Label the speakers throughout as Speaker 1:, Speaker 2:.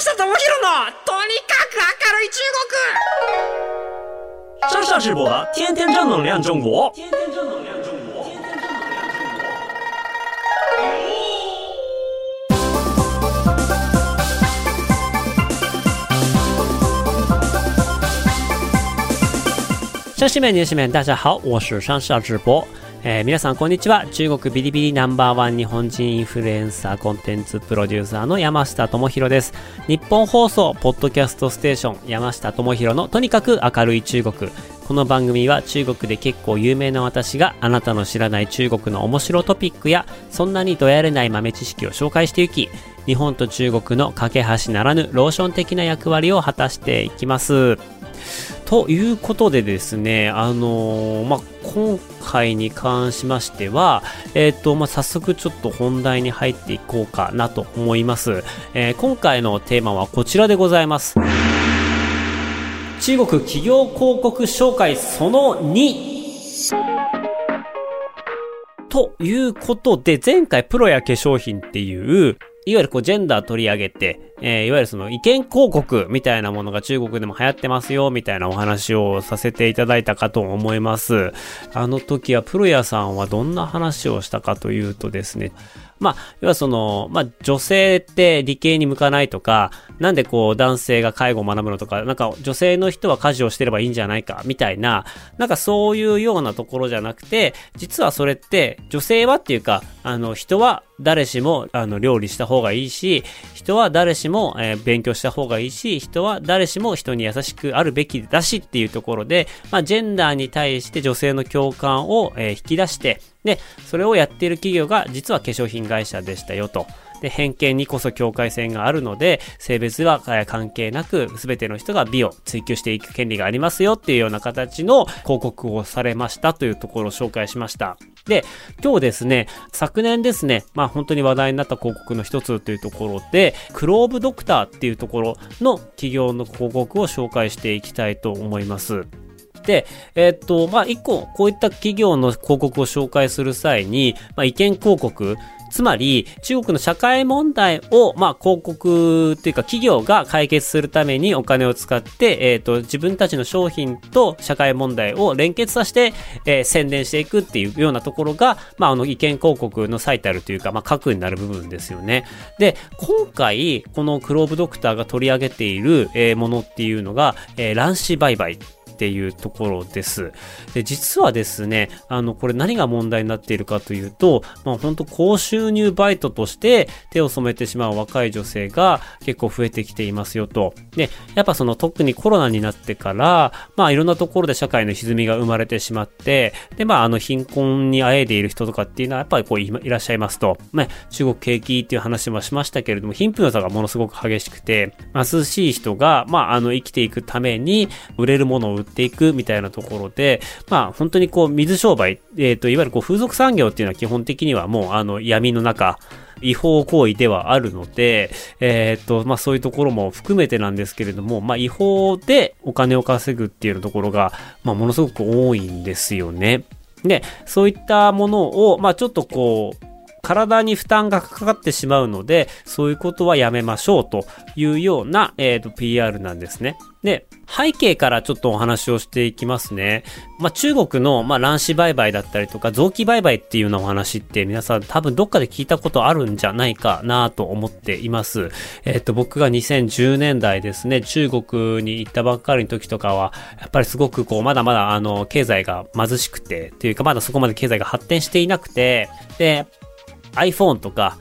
Speaker 1: 下智博のとにかく明るい中
Speaker 2: 国上下直播的天天正能量中国天天正能量中国上市面、入市面、大家好，我是上下直播。 えー、皆さんこんにちは。中国ビリビリナンバーワン日本人インフルエンサーコンテンツプロデューサーの山下智博です。日本放送ポッドキャストステーション山下智博のとにかく明るい中国。この番組は中国で結構有名な私があなたの知らない中国の面白トピックやそんなにどやれない豆知識を紹介していき、日本と中国の架け橋ならぬローション的な役割を果たしていきます。ということでですね、あのー、まあ、今回に関しましては、えっ、ー、と、まあ、早速ちょっと本題に入っていこうかなと思います。えー、今回のテーマはこちらでございます。中国企業広告紹介その2。ということで、前回プロや化粧品っていう、いわゆるこうジェンダー取り上げて、えー、いわゆるその意見広告みたいなものが中国でも流行ってますよ、みたいなお話をさせていただいたかと思います。あの時はプロヤさんはどんな話をしたかというとですね、まあ、要はその、まあ、女性って理系に向かないとか、なんでこう男性が介護を学ぶのとか、なんか女性の人は家事をしてればいいんじゃないか、みたいな、なんかそういうようなところじゃなくて、実はそれって女性はっていうか、あの人は誰しもあの料理した方がいいし、人は誰しも、もえー、勉強した方がいいし、人は誰しも人に優しくあるべきだしっていうところで、まあ、ジェンダーに対して女性の共感を、えー、引き出して、で、それをやっている企業が実は化粧品会社でしたよと。で、偏見にこそ境界線があるので、性別は関係なく、全ての人が美を追求していく権利がありますよっていうような形の広告をされましたというところを紹介しました。で、今日ですね、昨年ですね、まあ本当に話題になった広告の一つというところで、クローブドクターっていうところの企業の広告を紹介していきたいと思います。で、えー、っと、まあ、一個、こういった企業の広告を紹介する際に、まあ、意見広告、つまり、中国の社会問題を、まあ、広告っていうか企業が解決するためにお金を使って、えっ、ー、と、自分たちの商品と社会問題を連結させて、えー、宣伝していくっていうようなところが、まあ、あの、意見広告の最たるというか、まあ、核になる部分ですよね。で、今回、このクローブドクターが取り上げている、えー、ものっていうのが、えー、卵子売買。っていうところです。で、実はですね、あの、これ何が問題になっているかというと、まあ本当高収入バイトとして手を染めてしまう若い女性が結構増えてきていますよと。で、やっぱその特にコロナになってから、まあいろんなところで社会の歪みが生まれてしまって、で、まああの貧困にあえいでいる人とかっていうのはやっぱりこういらっしゃいますと、まあ中国景気っていう話もしましたけれども、貧富の差がものすごく激しくて、貧しい人が、まああの生きていくために売れるものを売ってっていくみたいなところで、まあ本当にこう水商売、えっ、ー、と、いわゆるこう風俗産業っていうのは基本的にはもうあの闇の中、違法行為ではあるので、えー、っと、まあそういうところも含めてなんですけれども、まあ違法でお金を稼ぐっていうところが、まあものすごく多いんですよね。で、そういったものを、まあちょっとこう、体に負担がかかってしまうので、そういうことはやめましょうというような、えっ、ー、と、PR なんですね。で、背景からちょっとお話をしていきますね。まあ、中国の、まあ、卵子売買だったりとか、臓器売買っていうようなお話って皆さん多分どっかで聞いたことあるんじゃないかなと思っています。えっ、ー、と、僕が2010年代ですね、中国に行ったばっかりの時とかは、やっぱりすごくこう、まだまだあの、経済が貧しくて、っていうかまだそこまで経済が発展していなくて、で、iPhone とか、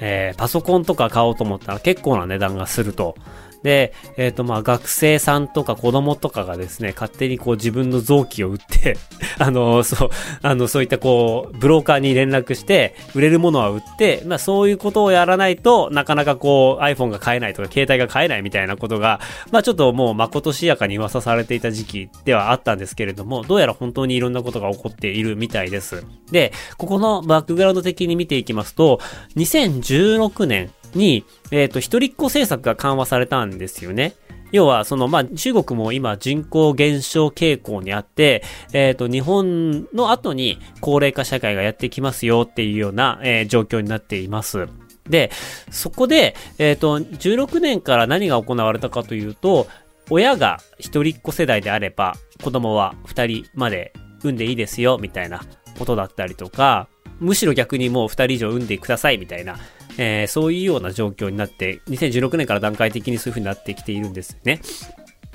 Speaker 2: えー、パソコンとか買おうと思ったら結構な値段がすると。で、えっ、ー、とまあ学生さんとか子供とかがですね、勝手にこう自分の臓器を売って あの、そう、あの、そういったこう、ブローカーに連絡して、売れるものは売って、まあそういうことをやらないとなかなかこう iPhone が買えないとか携帯が買えないみたいなことが、まあちょっともうまことしやかに噂されていた時期ではあったんですけれども、どうやら本当にいろんなことが起こっているみたいです。で、ここのバックグラウンド的に見ていきますと、2016年に、えっ、ー、と、一人っ子政策が緩和されたんですよね。要は、その、まあ、中国も今人口減少傾向にあって、えっ、ー、と、日本の後に高齢化社会がやってきますよっていうような、えー、状況になっています。で、そこで、えっ、と、16年から何が行われたかというと、親が一人っ子世代であれば、子供は二人まで産んでいいですよ、みたいなことだったりとか、むしろ逆にもう二人以上産んでください、みたいな、えー、そういうような状況になって、2016年から段階的にそういう風になってきているんですよね。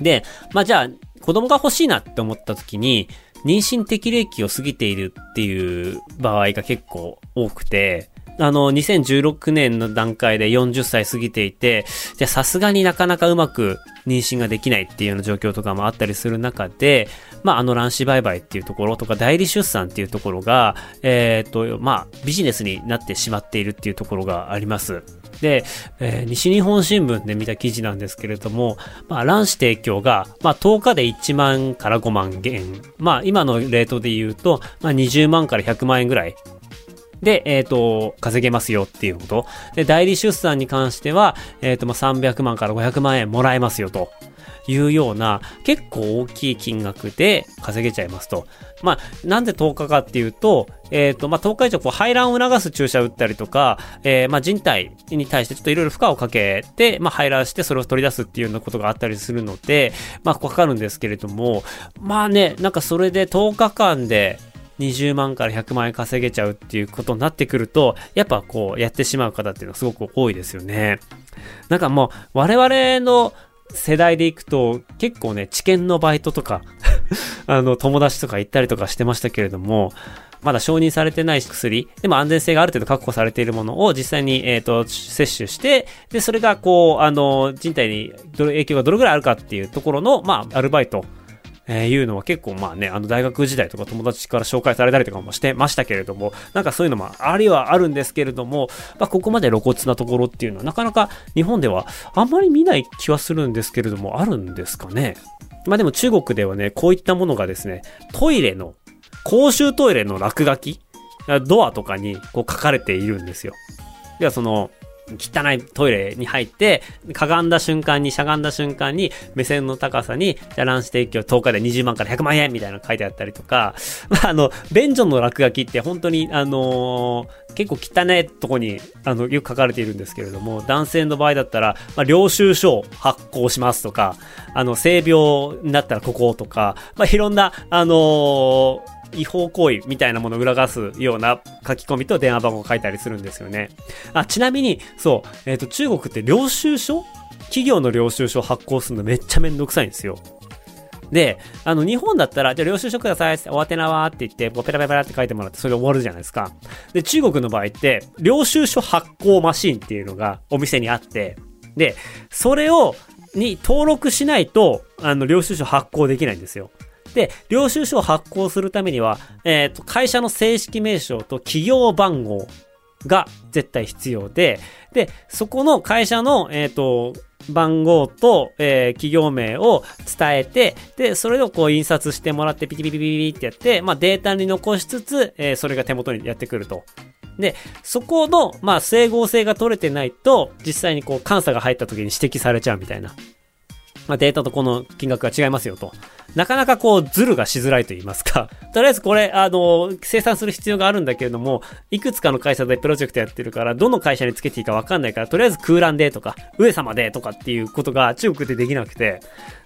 Speaker 2: で、まあじゃあ、子供が欲しいなって思った時に、妊娠適齢期を過ぎているっていう場合が結構多くて、あの、2016年の段階で40歳過ぎていて、じゃあさすがになかなかうまく妊娠ができないっていうような状況とかもあったりする中で、まあ、あの卵子売買っていうところとか代理出産っていうところが、えっ、と、まあ、ビジネスになってしまっているっていうところがあります。で、えー、西日本新聞で見た記事なんですけれども、まあ、卵子提供が、まあ、10日で1万から5万元。まあ、今のレートで言うと、まあ、20万から100万円ぐらいで、えっ、ー、と、稼げますよっていうこと。で、代理出産に関しては、えっ、ー、と、まあ、300万から500万円もらえますよと。いうような、結構大きい金額で稼げちゃいますと。まあ、なんで10日かっていうと、えっ、ー、と、まあ、10日以上こう排卵を促す注射を打ったりとか、えー、まあ、人体に対してちょっといろいろ負荷をかけて、まあ、排卵してそれを取り出すっていうようなことがあったりするので、まあ、かかるんですけれども、まあね、なんかそれで10日間で、20万から100万円稼げちゃうっていうことになってくると、やっぱこうやってしまう方っていうのはすごく多いですよね。なんかもう我々の世代で行くと結構ね、知見のバイトとか あの友達とか行ったりとかしてましたけれども、まだ承認されてない薬、でも安全性がある程度確保されているものを実際に、えっ、ー、と、摂取して、で、それがこう、あの、人体に影響がどれぐらいあるかっていうところの、まあ、アルバイトえー、いうのは結構まあね、あの大学時代とか友達から紹介されたりとかもしてましたけれども、なんかそういうのもありはあるんですけれども、まあここまで露骨なところっていうのはなかなか日本ではあんまり見ない気はするんですけれども、あるんですかね？まあでも中国ではね、こういったものがですね、トイレの、公衆トイレの落書きドアとかにこう書かれているんですよ。ではその、汚いトイレに入って、かがんだ瞬間に、しゃがんだ瞬間に、目線の高さに、じゃ卵子提供10日で20万から100万円みたいなの書いてあったりとか、まあ、あの、便所の落書きって本当に、あのー、結構汚いとこに、あの、よく書かれているんですけれども、男性の場合だったら、まあ、領収書を発行しますとか、あの、性病になったらこことか、まあ、いろんな、あのー違法行為みたいなものを裏返すような書き込みと電話番号を書いたりするんですよね。あ、ちなみに、そう、えっ、ー、と、中国って領収書企業の領収書を発行するのめっちゃめんどくさいんですよ。で、あの、日本だったら、じゃあ領収書くださいって、おわてなわって言って、ペラペラペラって書いてもらって、それで終わるじゃないですか。で、中国の場合って、領収書発行マシンっていうのがお店にあって、で、それを、に登録しないと、あの、領収書発行できないんですよ。で、領収書を発行するためには、えっ、ー、と、会社の正式名称と企業番号が絶対必要で、で、そこの会社の、えっ、ー、と、番号と、えー、企業名を伝えて、で、それをこう印刷してもらってピピピピピピってやって、まあデータに残しつつ、えー、それが手元にやってくると。で、そこの、まあ整合性が取れてないと、実際にこう監査が入った時に指摘されちゃうみたいな。まあデータとこの金額が違いますよと。なかなかこう、ズルがしづらいと言いますか。とりあえずこれ、あの、生産する必要があるんだけれども、いくつかの会社でプロジェクトやってるから、どの会社につけていいかわかんないから、とりあえず空欄でとか、上様でとかっていうことが中国でできなくて、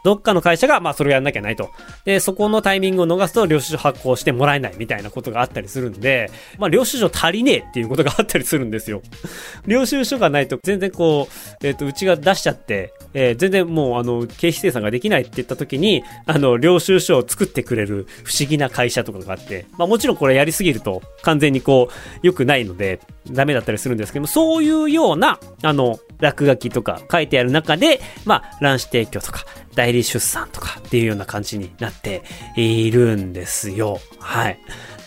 Speaker 2: どっかの会社が、まあそれをやんなきゃないと。で、そこのタイミングを逃すと領収書発行してもらえないみたいなことがあったりするんで、まあ領収書足りねえっていうことがあったりするんですよ。領収書がないと全然こう、えっ、ー、と、うちが出しちゃって、えー、全然もうあの、経費生産ができないって言った時に、あの、領収書を作ってくれる不思議な会社とかがあって、まあもちろんこれやりすぎると完全にこう、良くないので、ダメだったりするんですけども、そういうような、あの、落書きとか書いてある中で、まあ、卵子提供とか、代理出産とかっていうような感じになっているんですよ。はい。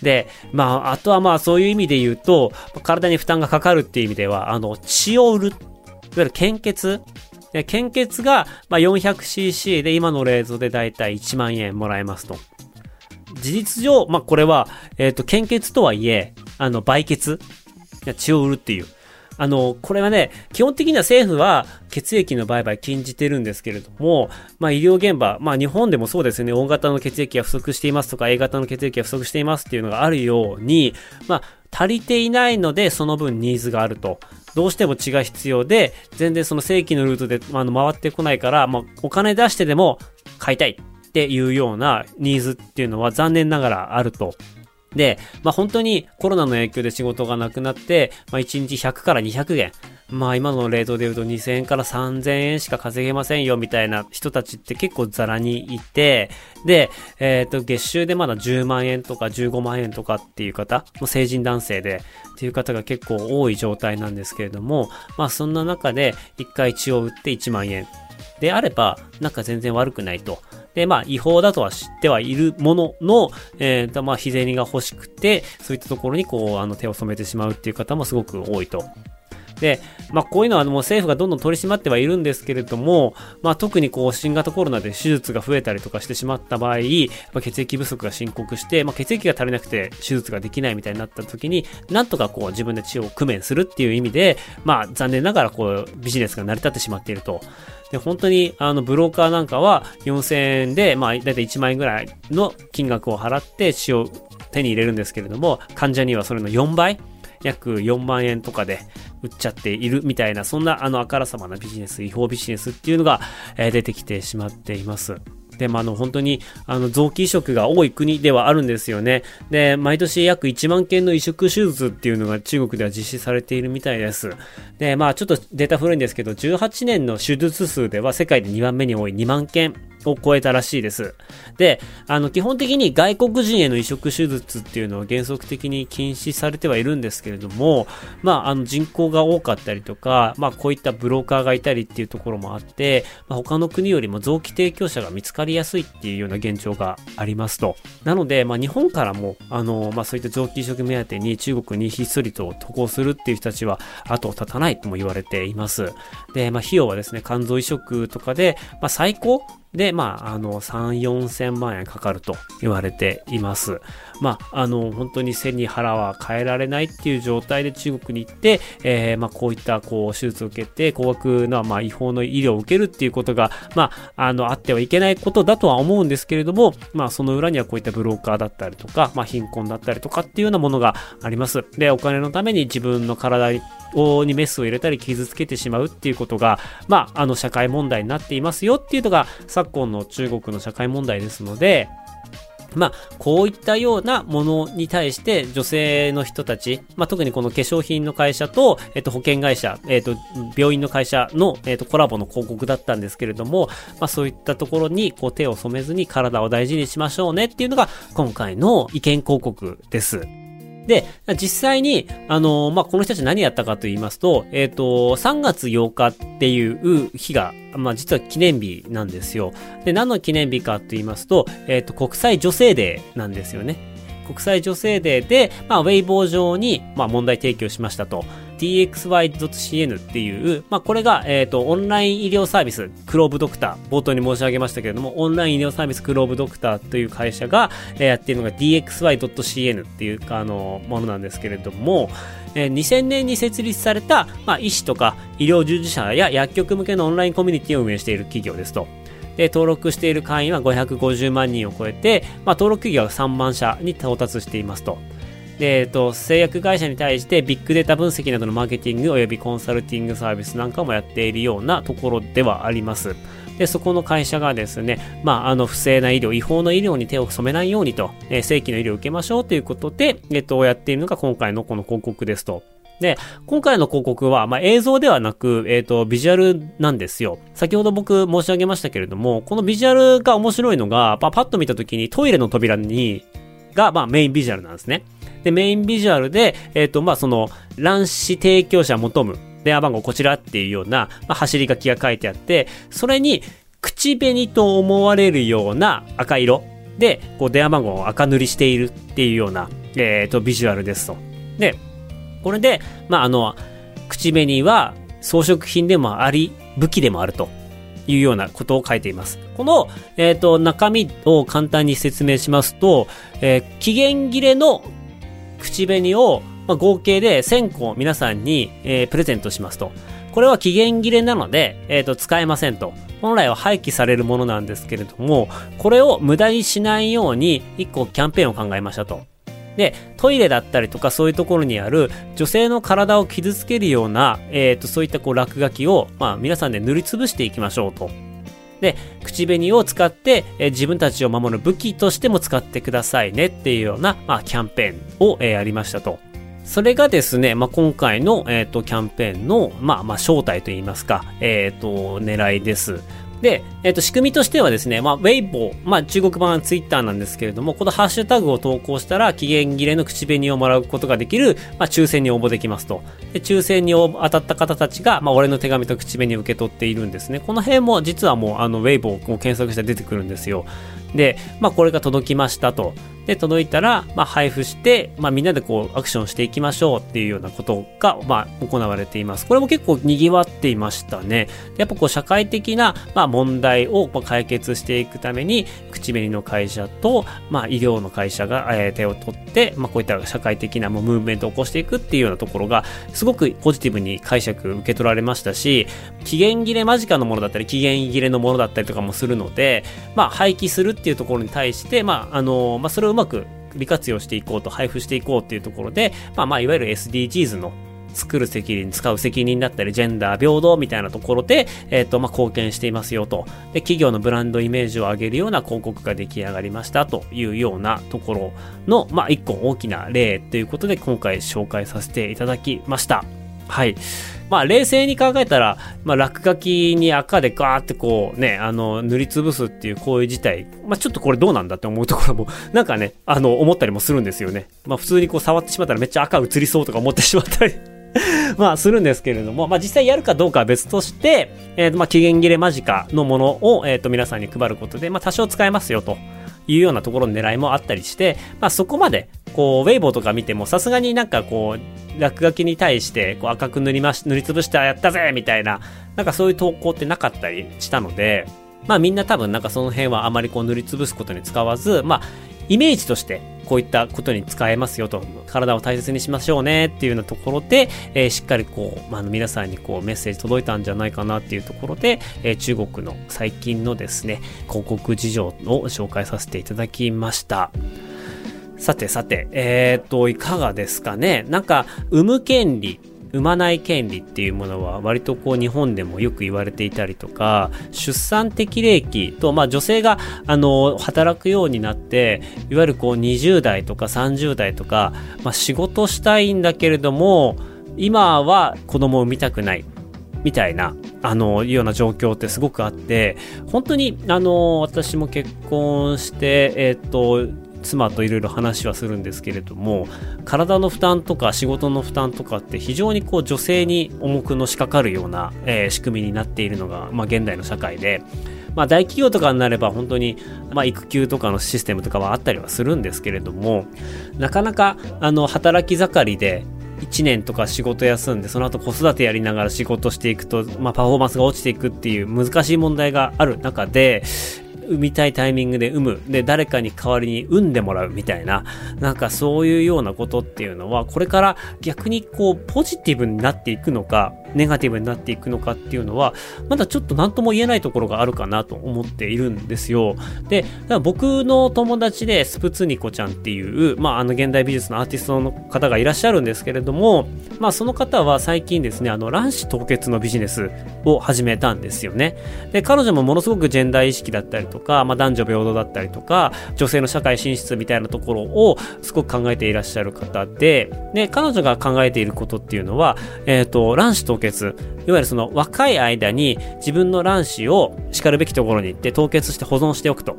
Speaker 2: で、まあ、あとはまあそういう意味で言うと、体に負担がかかるっていう意味では、あの、血を売る、いわゆる献血献血が、まあ、400cc で今の冷蔵でだいたい1万円もらえますと。事実上、まあ、これは、えっ、ー、と、献血とはいえ、あの、売血血を売るっていう。あの、これはね、基本的には政府は血液の売買禁じてるんですけれども、まあ医療現場、まあ日本でもそうですよね、O 型の血液が不足していますとか A 型の血液が不足していますっていうのがあるように、まあ足りていないのでその分ニーズがあると。どうしても血が必要で、全然その正規のルートで、あの、回ってこないから、まあ、お金出してでも買いたいっていうようなニーズっていうのは残念ながらあると。で、まあ、本当にコロナの影響で仕事がなくなって、まあ、1日100から200元。まあ今のレートで言うと2000円から3000円しか稼げませんよみたいな人たちって結構ザラにいて、で、えっ、ー、と、月収でまだ10万円とか15万円とかっていう方、もう成人男性でっていう方が結構多い状態なんですけれども、まあそんな中で1回血を打って1万円であれば、なんか全然悪くないと。で、まあ、違法だとは知ってはいるものの、えー、まあ、日銭が欲しくて、そういったところにこう、あの、手を染めてしまうっていう方もすごく多いと。で、まあ、こういうのはもう政府がどんどん取り締まってはいるんですけれども、まあ、特にこう新型コロナで手術が増えたりとかしてしまった場合、ま、血液不足が深刻して、まあ、血液が足りなくて手術ができないみたいになった時に、なんとかこう自分で血を工面するっていう意味で、まあ、残念ながらこうビジネスが成り立ってしまっていると。で、本当に、あの、ブローカーなんかは4000円で、まあ、だいたい1万円ぐらいの金額を払って血を手に入れるんですけれども、患者にはそれの4倍約4万円とかで売っちゃっているみたいな、そんなあのあからさまなビジネス、違法ビジネスっていうのが、え、出てきてしまっています。で、まあ、の、本当に、あの、臓器移植が多い国ではあるんですよね。で、毎年約1万件の移植手術っていうのが中国では実施されているみたいです。で、まあ、ちょっとデータ古いんですけど、18年の手術数では世界で2番目に多い2万件を超えたらしいです。で、あの、基本的に外国人への移植手術っていうのは原則的に禁止されてはいるんですけれども、まあ、あの、人口が多かったりとか、まあ、こういったブローカーがいたりっていうところもあって、まあ、他の国よりも臓器提供者が見つかりりやすいっていうような現状がありますと。なので、まあ、日本からも、あの、まあ、そういった臓器移植目当てに中国にひっそりと渡航するっていう人たちは後を絶たないとも言われています。で、まあ、費用はですね、肝臓移植とかで、まあ、最高で、まあ、あの、3、4千万円かかると言われています。まあ、あの、本当に背に腹は変えられないっていう状態で中国に行って、えー、まあ、こういった、こう、手術を受けて、高額な、まあ、違法の医療を受けるっていうことが、まあ、あの、あってはいけないことだとは思うんですけれども、まあ、その裏にはこういったブローカーだったりとか、まあ、貧困だったりとかっていうようなものがあります。で、お金のために自分の体にメスを入れたり傷つけてしまうっていうことが、まあ、あの社会問題になっていますよっていうのが昨今の中国の社会問題ですので、まあ、こういったようなものに対して女性の人たち、まあ、特にこの化粧品の会社と、えっと、保険会社、えっと、病院の会社の、えっと、コラボの広告だったんですけれども、まあ、そういったところに、こう、手を染めずに体を大事にしましょうねっていうのが、今回の意見広告です。で、実際に、あのー、まあ、この人たち何やったかと言いますと、えっ、ー、と、3月8日っていう日が、まあ、実は記念日なんですよ。で、何の記念日かと言いますと、えっ、ー、と、国際女性デーなんですよね。国際女性デーで、まあ、ウェイボー上に、まあ、問題提起をしましたと。dxy.cn っていう、まあ、これが、えっ、ー、と、オンライン医療サービス、クローブドクター、冒頭に申し上げましたけれども、オンライン医療サービスクローブドクターという会社が、えー、やっているのが dxy.cn っていう、あの、ものなんですけれども、えー、2000年に設立された、まあ、医師とか医療従事者や薬局向けのオンラインコミュニティを運営している企業ですと。で、登録している会員は550万人を超えて、まあ、登録企業は3万社に到達していますと。で、えっと、製薬会社に対してビッグデータ分析などのマーケティング及びコンサルティングサービスなんかもやっているようなところではあります。で、そこの会社がですね、まあ、あの、不正な医療、違法な医療に手を染めないようにと、えー、正規の医療を受けましょうということで、えっと、やっているのが今回のこの広告ですと。で、今回の広告は、まあ、映像ではなく、えっ、ー、と、ビジュアルなんですよ。先ほど僕申し上げましたけれども、このビジュアルが面白いのが、まあ、パッと見た時にトイレの扉に、が、まあ、メインビジュアルなんですね。で、メインビジュアルで、えっ、ー、と、まあ、その、卵子提供者求む、電話番号こちらっていうような、まあ、走り書きが書いてあって、それに、口紅と思われるような赤色で、こう、電話番号を赤塗りしているっていうような、えっ、ー、と、ビジュアルですと。で、これで、まあ、あの、口紅は装飾品でもあり、武器でもあるというようなことを書いています。この、えっ、ー、と、中身を簡単に説明しますと、えー、期限切れの口紅をまあ、合計で1000個皆さんに、えー、プレゼントしますと。これは期限切れなので、えっ、ー、と、使えませんと。本来は廃棄されるものなんですけれども、これを無駄にしないように、一個キャンペーンを考えましたと。で、トイレだったりとかそういうところにある女性の体を傷つけるような、えっ、ー、と、そういったこう落書きを、まあ皆さんで塗りつぶしていきましょうと。で、口紅を使って、え、自分たちを守る武器としても使ってくださいねっていうような、まあキャンペーンを、え、やりましたと。それがですね、まあ、今回の、えっ、ー、と、キャンペーンの、まあ、まあ、正体といいますか、えっ、ー、と、狙いです。で、えっ、ー、と、仕組みとしてはですね、まあ、ウェイボー、まあ、中国版ツイッターなんですけれども、このハッシュタグを投稿したら、期限切れの口紅をもらうことができる、まあ、抽選に応募できますと。で、抽選に当たった方たちが、まあ、俺の手紙と口紅を受け取っているんですね。この辺も、実はもう、あの、ウェイボーを検索して出てくるんですよ。で、まあ、これが届きましたと。で、届いたら、まあ、配布して、まあ、みんなでこう、アクションしていきましょうっていうようなことが、まあ、行われています。これも結構賑わっていましたね。やっぱこう、社会的な、まあ、問題を解決していくために、口紅の会社と、まあ、医療の会社が、えー、手を取って、まあ、こういった社会的なもうムーブメントを起こしていくっていうようなところが、すごくポジティブに解釈受け取られましたし、期限切れ間近のものだったり、期限切れのものだったりとかもするので、まあ、廃棄するっていうところに対して、まあ、あの、まあ、それをうままく利活用していこうと、配布していこうっていうところで、まあまあ、いわゆる SDGs の作る責任、使う責任だったり、ジェンダー平等みたいなところで、えっ、ー、と、まあ、貢献していますよと。で、企業のブランドイメージを上げるような広告が出来上がりましたというようなところの、まあ、一個大きな例ということで、今回紹介させていただきました。はい。まあ、冷静に考えたら、まあ、落書きに赤でガーってこうね、あの、塗りつぶすっていう行為自体、まあ、ちょっとこれどうなんだって思うところも、なんかね、あの、思ったりもするんですよね。まあ、普通にこう触ってしまったらめっちゃ赤映りそうとか思ってしまったり まあ、するんですけれども、まあ、実際やるかどうかは別として、え、ー、まあ、期限切れ間近のものを、えっ、と、皆さんに配ることで、まあ、多少使えますよと。いうようなところの狙いもあったりして、まあそこまで、こう、ウェイボーとか見ても、さすがになんかこう、落書きに対して、こう赤く塗りまし、塗りつぶしてやったぜみたいな、なんかそういう投稿ってなかったりしたので、まあみんな多分なんかその辺はあまりこう塗りつぶすことに使わず、まあ、イメージとしてこういったことに使えますよと、体を大切にしましょうねっていうようなところで、えー、しっかりこう、まあ、皆さんにこうメッセージ届いたんじゃないかなっていうところで、えー、中国の最近のですね、広告事情を紹介させていただきました。さてさて、えっ、ー、と、いかがですかねなんか、産む権利産まない権利っていうものは割とこう日本でもよく言われていたりとか、出産適齢期と、まあ女性があの、働くようになって、いわゆるこう20代とか30代とか、まあ仕事したいんだけれども、今は子供を産みたくない。みたいな、あの、ような状況ってすごくあって、本当に、あの、私も結婚して、えっ、と、妻といろいろ話はするんですけれども体の負担とか仕事の負担とかって非常にこう女性に重くのしかかるような、えー、仕組みになっているのが、まあ、現代の社会で。まあ、大企業とかになれば本当に、まあ、育休とかのシステムとかはあったりはするんですけれどもなかなかあの働き盛りで1年とか仕事休んで、その後子育てやりながら仕事していくと、まあ、パフォーマンスが落ちていくっていう難しい問題がある中で、産みたいタイミングで産む。で、誰かに代わりに産んでもらうみたいな、なんかそういうようなことっていうのは、これから逆にこう、ポジティブになっていくのか、ネガティブになっていくのかっていうのは、まだちょっと何とも言えないところがあるかなと思っているんですよ。で、僕の友達でスプツニコちゃんっていう、まあ、あの現代美術のアーティストの方がいらっしゃるんですけれども、まあ、その方は最近ですね、あの、卵子凍結のビジネスを始めたんですよね。で、彼女もものすごくジェンダー意識だったりとか、まあ、男女平等だったりとか、女性の社会進出みたいなところをすごく考えていらっしゃる方で、で、彼女が考えていることっていうのは、えっ、ー、と、卵子凍結、いわゆるその若い間に自分の卵子をしかるべきところに行って凍結して保存しておくと。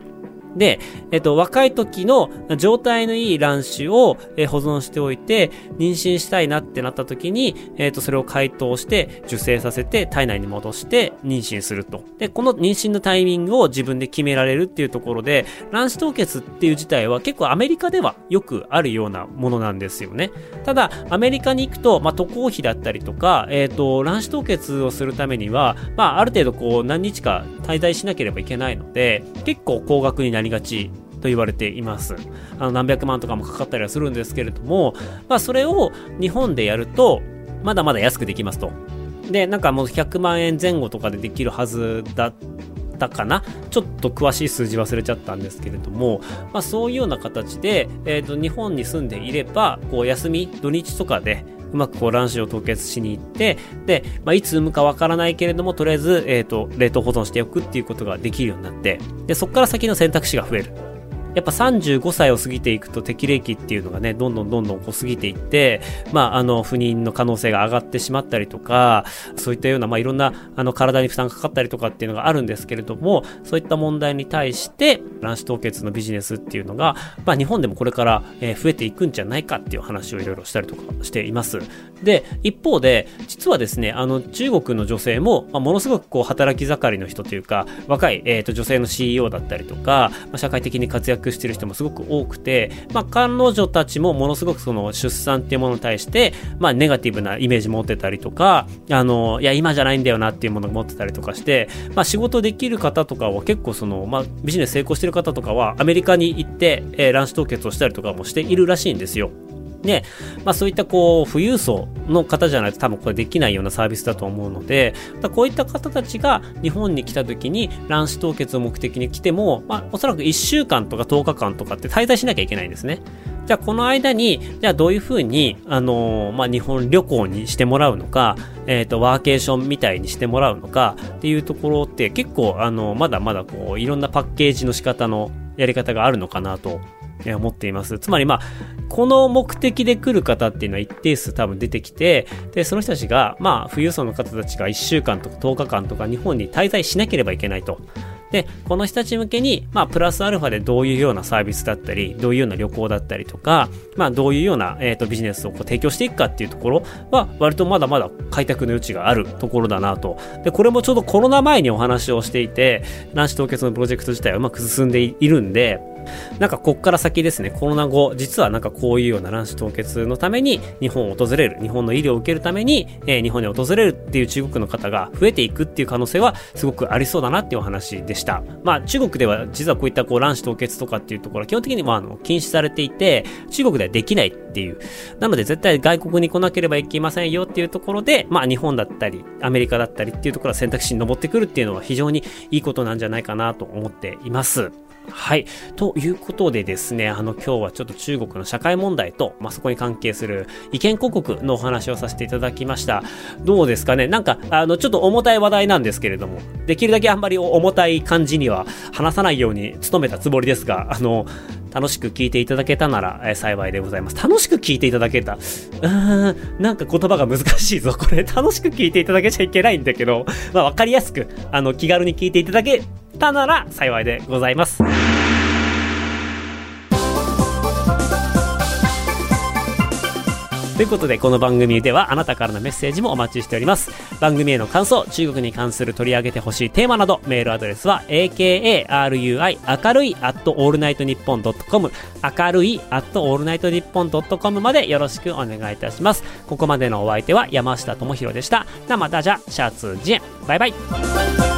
Speaker 2: で、えっと、若い時の状態のいい卵子を、え保存しておいて、妊娠したいなってなった時に、えっと、それを解凍して受精させて体内に戻して妊娠すると。で、この妊娠のタイミングを自分で決められるっていうところで、卵子凍結っていう自体は結構アメリカではよくあるようなものなんですよね。ただ、アメリカに行くと、まあ、渡航費だったりとか、えっ、と、卵子凍結をするためには、まあ、ある程度こう、何日か滞在しなければいけないので、結構高額になりりがちと言われています。あの何百万とかもかかったりはするんですけれども、まあそれを日本でやると、まだまだ安くできますと。で、なんかもう100万円前後とかでできるはずだったかなちょっと詳しい数字忘れちゃったんですけれども、まあそういうような形で、えっ、ー、と、日本に住んでいれば、こう休み、土日とかで、うまくこう卵子を凍結しに行って、で、まあ、いつ産むかわからないけれども、とりあえず、えっ、ー、と、冷凍保存しておくっていうことができるようになって、で、そこから先の選択肢が増える。やっぱ35歳を過ぎていくと適齢期っていうのがね、どんどんどんどんこう過ぎていって、まあ、あの、不妊の可能性が上がってしまったりとか、そういったような、まあ、いろんな、あの、体に負担かかったりとかっていうのがあるんですけれども、そういった問題に対して、卵子凍結のビジネスっていうのが、まあ、日本でもこれから、え増えていくんじゃないかっていう話をいろいろしたりとかしています。で、一方で、実はですね、あの、中国の女性も、まあ、ものすごくこう、働き盛りの人というか、若い、えっ、ー、と、女性の CEO だったりとか、まあ、社会的に活躍している人もすごく多くて、まあ、彼女たちもものすごくその、出産っていうものに対して、まあ、ネガティブなイメージ持ってたりとか、あの、いや、今じゃないんだよなっていうものを持ってたりとかして、まあ、仕事できる方とかは結構その、まあ、ビジネス成功してる方とかは、アメリカに行って、えー、卵子凍結をしたりとかもしているらしいんですよ。で、まあそういったこう、富裕層の方じゃないと多分これできないようなサービスだと思うので、こういった方たちが日本に来た時に卵子凍結を目的に来ても、まあおそらく1週間とか10日間とかって滞在しなきゃいけないんですね。じゃあこの間に、じゃあどういうふうに、あのー、まあ、日本旅行にしてもらうのか、えっ、ー、と、ワーケーションみたいにしてもらうのかっていうところって結構、あのー、まだまだこう、いろんなパッケージの仕方のやり方があるのかなと思っています。つまりまあ、この目的で来る方っていうのは一定数多分出てきて、で、その人たちが、まあ、富裕層の方たちが1週間とか10日間とか日本に滞在しなければいけないと。で、この人たち向けに、まあ、プラスアルファでどういうようなサービスだったり、どういうような旅行だったりとか、まあ、どういうような、えっ、ー、と、ビジネスをこう提供していくかっていうところは、割とまだまだ開拓の余地があるところだなと。で、これもちょうどコロナ前にお話をしていて、卵子凍結のプロジェクト自体はうまく進んでいるんで、なんかこっから先ですね、コロナ後、実はなんかこういうような卵子凍結のために日本を訪れる、日本の医療を受けるために、えー、日本に訪れるっていう中国の方が増えていくっていう可能性はすごくありそうだなっていうお話でした。まあ中国では実はこういったこう卵子凍結とかっていうところは基本的にもあの禁止されていて、中国ではできないっていう。なので絶対外国に来なければいけませんよっていうところで、まあ日本だったり、アメリカだったりっていうところは選択肢に上ってくるっていうのは非常にいいことなんじゃないかなと思っています。はい。ということでですね、あの今日はちょっと中国の社会問題と、まあ、そこに関係する意見広告のお話をさせていただきました。どうですかね？なんか、あの、ちょっと重たい話題なんですけれども、できるだけあんまり重たい感じには話さないように努めたつもりですが、あの、楽しく聞いていただけたなら、え幸いでございます。楽しく聞いていただけた。うーん、なんか言葉が難しいぞ。これ、楽しく聞いていただけちゃいけないんだけど、まあ、わかりやすく、あの、気軽に聞いていただけたなら幸いでございます。ということで、この番組ではあなたからのメッセージもお待ちしております。番組への感想、中国に関する取り上げてほしいテーマなど、メールアドレスは akarui 明るい at allnightnippon.com 明るい at allnightnippon.com までよろしくお願いいたします。ここまでのお相手は山下智博でした。なまたじゃ、シャツジェン。バイバイ。